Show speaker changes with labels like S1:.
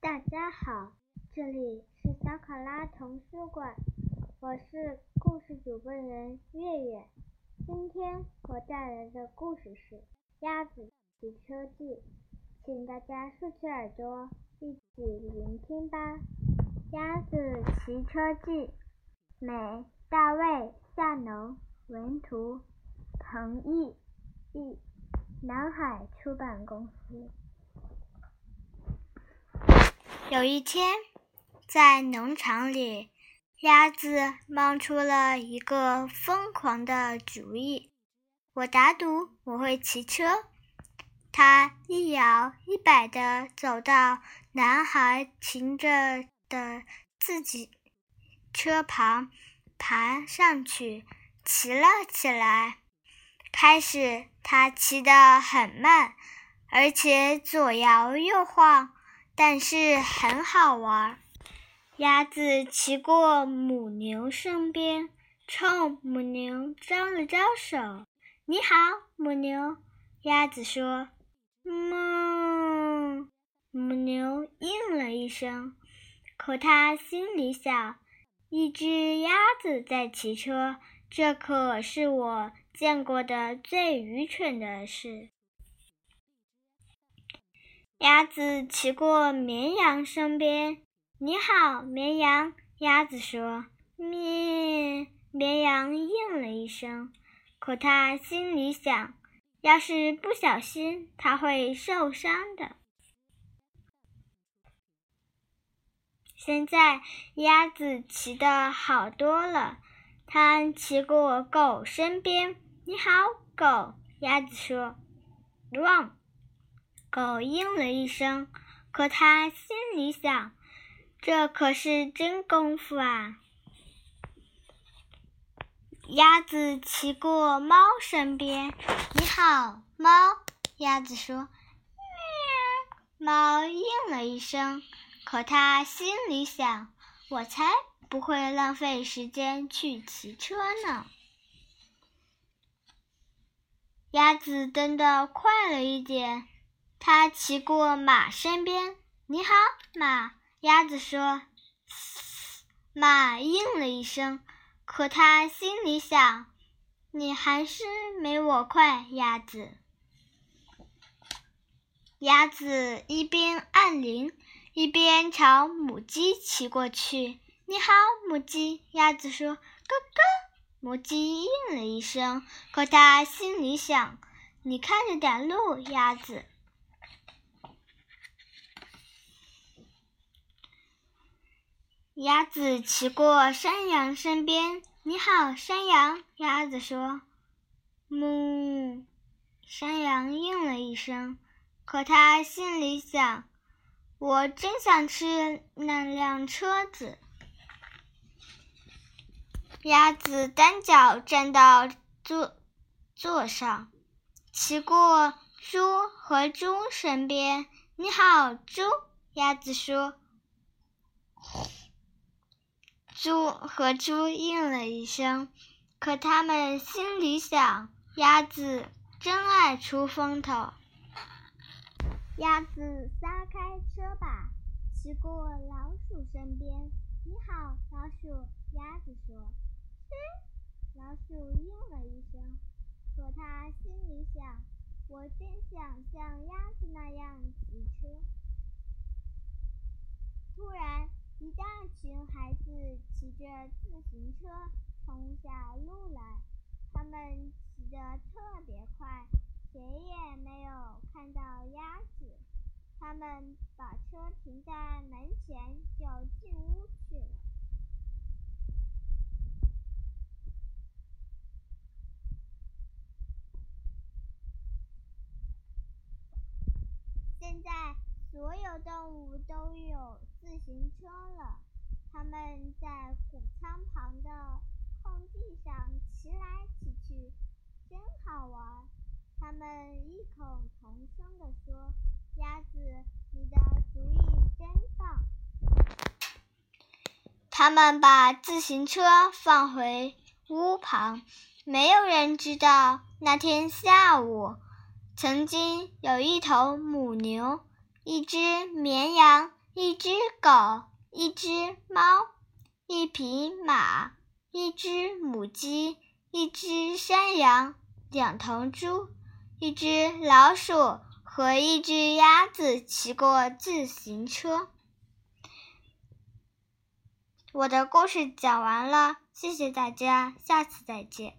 S1: 大家好，这里是小卡拉童书馆，我是故事主播人月月。今天我带来的故事是《鸭子骑车记》，请大家竖起耳朵一起聆听吧。《鸭子骑车记》，美，大卫·夏农，文图，彭毅，译。南海出版公司。有一天，在农场里，鸭子冒出了一个疯狂的主意。我打赌我会骑车。它一摇一摆地走到男孩停着的自己车旁，爬上去，骑了起来。开始，它骑得很慢，而且左摇右晃。但是很好玩。鸭子骑过母牛身边，冲母牛招了招手：“你好，母牛。”鸭子说：“哞。”母牛应了一声，可它心里想：“一只鸭子在骑车，这可是我见过的最愚蠢的事。”鸭子骑过绵羊身边，“你好，绵羊。”鸭子说，“咩。”绵羊应了一声，可它心里想，要是不小心，它会受伤的。现在鸭子骑的好多了，它骑过狗身边，“你好，狗。”鸭子说，“Run。”狗应了一声，可它心里想：“这可是真功夫啊！”鸭子骑过猫身边，“你好，猫。”鸭子说，“喵。”猫应了一声，可他心里想：“我才不会浪费时间去骑车呢。”鸭子蹬得快了一点。他骑过马身边，“你好，马。”鸭子说。马应了一声，可他心里想：“你还是没我快，鸭子。”鸭子一边按铃，一边朝母鸡骑过去，“你好，母鸡。”鸭子说，“咯咯。”母鸡应了一声，可它心里想：“你看着点路，鸭子。”鸭子骑过山羊身边，“你好，山羊。”鸭子说，“哞。”山羊应了一声，可它心里想：“我真想吃那辆车子。”鸭子单脚站到座座上，骑过猪和猪身边，“你好，猪。”鸭子说。猪和猪应了一声，可他们心里想：鸭子真爱出风头。鸭子撒开车把，骑过老鼠身边。“你好，老鼠。”鸭子说。“嘿。”老鼠应了一声，可它心里想：我真想像鸭子那样骑车。突然。一大群孩子骑着自行车冲下路来，他们骑得特别快，谁也没有看到鸭子。他们把车停在门前，就进屋去了。现在所有动物都有。自行车了，他们在谷仓旁的空地上骑来骑去，真好玩。他们异口同声地说：“鸭子，你的主意真棒。”他们把自行车放回屋旁。没有人知道，那天下午，曾经有一头母牛，一只绵羊。一只狗，一只猫，一匹马，一只母鸡，一只山羊，两头猪，一只老鼠和一只鸭子骑过自行车。我的故事讲完了，谢谢大家，下次再见。